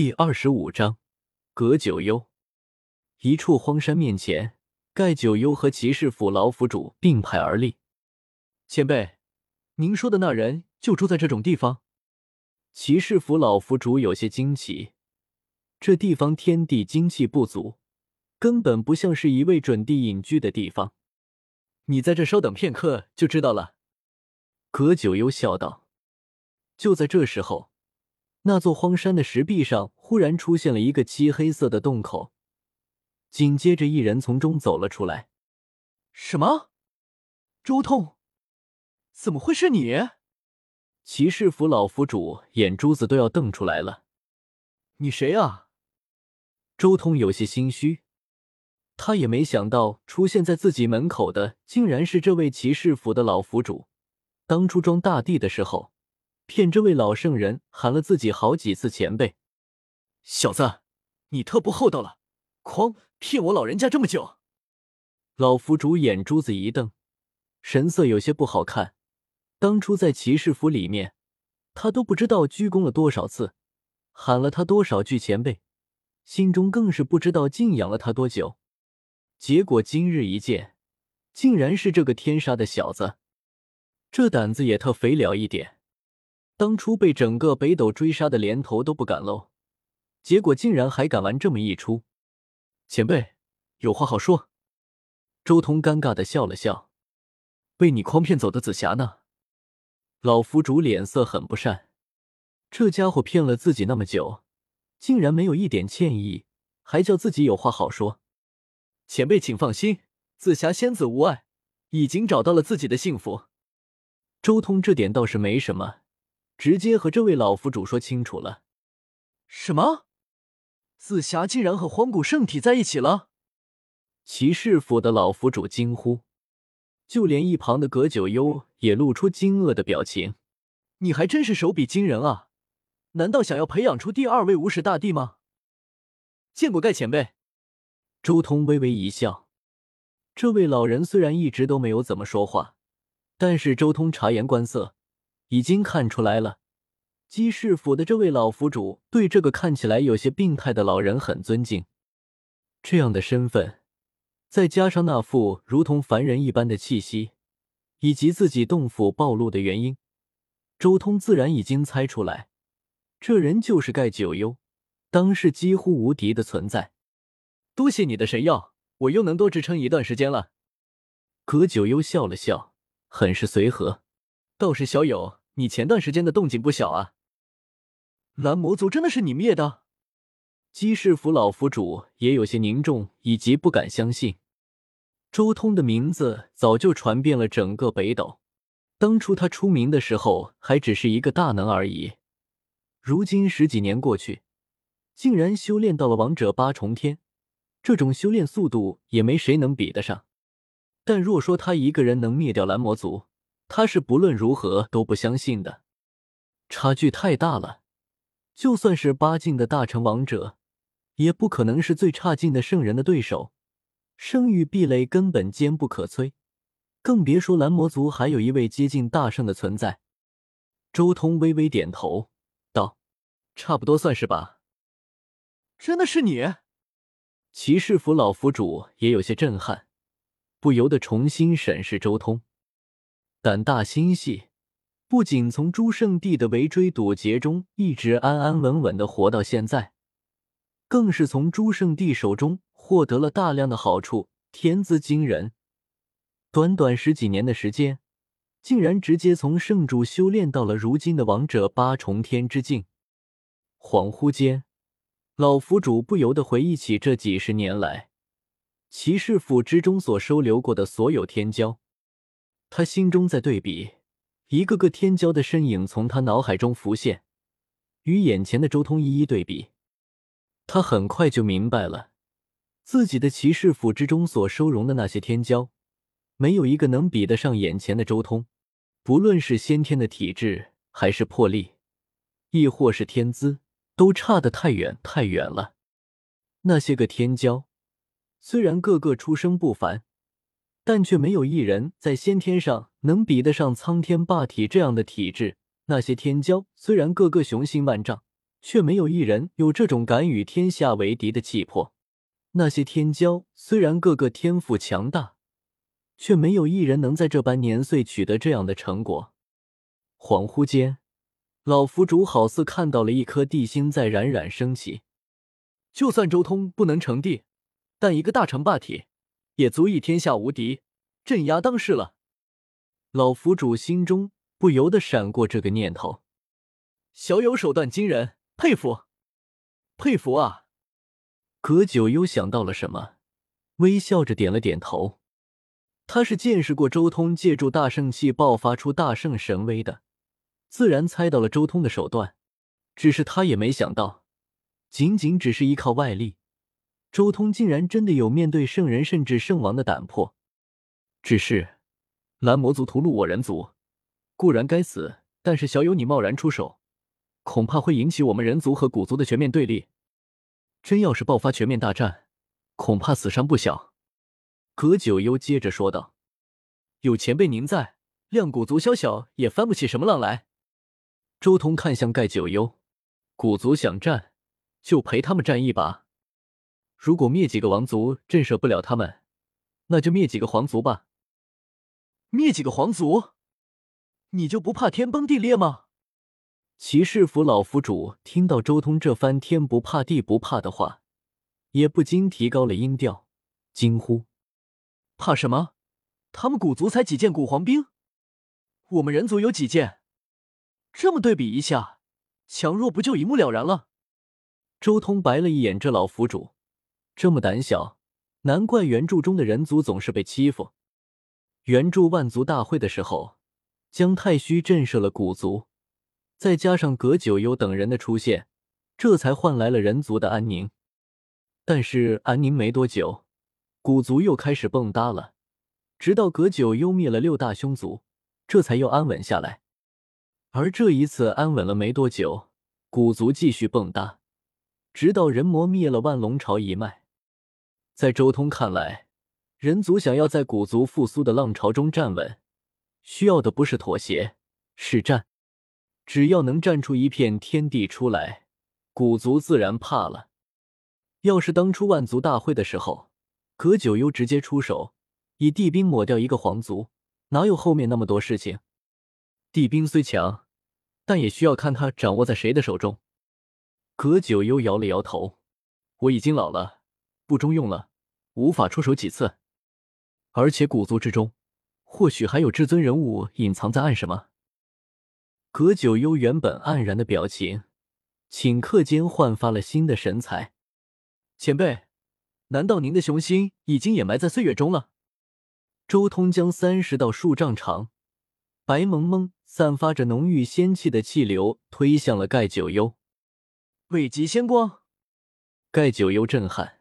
第二十五章，葛九幽。一处荒山面前，盖九幽和骑士府老府主并排而立。前辈，您说的那人就住在这种地方？骑士府老府主有些惊奇，这地方天地精气不足，根本不像是一位准帝隐居的地方。你在这稍等片刻就知道了。葛九幽笑道。就在这时候。那座荒山的石壁上忽然出现了一个漆黑色的洞口，紧接着一人从中走了出来。什么？周通？怎么会是你？骑士府老府主眼珠子都要瞪出来了。你谁啊？周通有些心虚，他也没想到出现在自己门口的竟然是这位骑士府的老府主。当初装大帝的时候。骗这位老圣人喊了自己好几次前辈，小子，你特不厚道了！哐，骗我老人家这么久！老府主眼珠子一瞪，神色有些不好看。当初在骑士府里面，他都不知道鞠躬了多少次，喊了他多少句前辈，心中更是不知道敬仰了他多久。结果今日一见，竟然是这个天杀的小子，这胆子也特肥了一点。当初被整个北斗追杀的连头都不敢露，结果竟然还敢玩这么一出。前辈有话好说。周通尴尬的笑了笑：“被你诓骗走的紫霞呢？”老府主脸色很不善，这家伙骗了自己那么久，竟然没有一点歉意，还叫自己有话好说。前辈请放心，紫霞仙子无碍，已经找到了自己的幸福。周通这点倒是没什么。直接和这位老府主说清楚了。什么？紫霞竟然和荒古圣体在一起了？骑士府的老府主惊呼，就连一旁的葛九幽也露出惊愕的表情。你还真是手笔惊人啊！难道想要培养出第二位无始大帝吗？见过盖前辈。周通微微一笑。这位老人虽然一直都没有怎么说话，但是周通察言观色。已经看出来了，姬氏府的这位老府主对这个看起来有些病态的老人很尊敬。这样的身份，再加上那副如同凡人一般的气息，以及自己洞府暴露的原因，周通自然已经猜出来，这人就是盖九幽，当世几乎无敌的存在。多谢你的神药，我又能多支撑一段时间了。葛九幽笑了笑，很是随和，倒是小友。你前段时间的动静不小啊！蓝魔族真的是你灭的？姬氏府老府主也有些凝重，以及不敢相信。周通的名字早就传遍了整个北斗，当初他出名的时候还只是一个大能而已，如今十几年过去，竟然修炼到了王者八重天，这种修炼速度也没谁能比得上。但若说他一个人能灭掉蓝魔族，他是不论如何都不相信的，差距太大了。就算是八境的大成王者，也不可能是最差劲的圣人的对手。生育壁垒根本坚不可摧，更别说蓝魔族还有一位接近大圣的存在。周通微微点头道：“差不多算是吧。”真的是你？骑士府老府主也有些震撼，不由得重新审视周通。胆大心细，不仅从诸圣地的围追堵截中一直安安稳稳的活到现在，更是从诸圣地手中获得了大量的好处，天资惊人。短短十几年的时间，竟然直接从圣主修炼到了如今的王者八重天之境。恍惚间，老府主不由得回忆起这几十年来骑士府之中所收留过的所有天骄。他心中在对比，一个个天骄的身影从他脑海中浮现，与眼前的周通一一对比，他很快就明白了，自己的骑士府之中所收容的那些天骄，没有一个能比得上眼前的周通。不论是先天的体质，还是魄力，亦或是天资，都差得太远太远了。那些个天骄，虽然个个出生不凡。但却没有一人在先天上能比得上苍天霸体这样的体质。那些天骄虽然个个雄心万丈，却没有一人有这种敢与天下为敌的气魄。那些天骄虽然个个天赋强大，却没有一人能在这般年岁取得这样的成果。恍惚间，老府主好似看到了一颗地星在冉冉升起。就算周通不能成帝，但一个大成霸体，也足以天下无敌，镇压当世了。老府主心中不由得闪过这个念头。小友手段惊人，佩服，佩服啊！葛九幽想到了什么，微笑着点了点头。他是见识过周通借助大圣器爆发出大圣神威的，自然猜到了周通的手段。只是他也没想到，仅仅只是依靠外力，周通竟然真的有面对圣人甚至圣王的胆魄。只是蓝魔族屠戮我人族，固然该死，但是小友你贸然出手，恐怕会引起我们人族和古族的全面对立。真要是爆发全面大战，恐怕死伤不小。葛九幽接着说道：“有前辈您在，谅古族宵小也翻不起什么浪来。”周通看向盖九幽：“古族想战，就陪他们战一把。如果灭几个王族震慑不了他们，那就灭几个皇族吧。灭几个皇族，你就不怕天崩地裂吗？”骑士府老府主听到周通这番天不怕地不怕的话，也不禁提高了音调，惊呼：“怕什么？他们古族才几件古皇兵，我们人族有几件？这么对比一下，强弱不就一目了然了？”周通白了一眼这老府主，这么胆小，难怪原著中的人族总是被欺负。原著万族大会的时候，姜太虚震慑了古族。再加上葛九幽等人的出现，这才换来了人族的安宁。但是安宁没多久，古族又开始蹦跶了。直到葛九幽灭了六大凶族，这才又安稳下来。而这一次安稳了没多久，古族继续蹦跶，直到人魔灭了万龙朝一脉。在周通看来，人族想要在古族复苏的浪潮中站稳，需要的不是妥协，是战。只要能站出一片天地出来，古族自然怕了。要是当初万族大会的时候，葛九幽直接出手，以地兵抹掉一个皇族，哪有后面那么多事情？地兵虽强，但也需要看他掌握在谁的手中。葛九幽摇了摇头：“我已经老了，不中用了，无法出手几次。而且古族之中，或许还有至尊人物隐藏在暗什么。”葛九幽原本黯然的表情，顷刻间焕发了新的神采。前辈，难道您的雄心已经掩埋在岁月中了？周通将三十道数丈长、白蒙蒙、散发着浓郁仙气的气流推向了盖九幽。未及仙光，盖九幽震撼。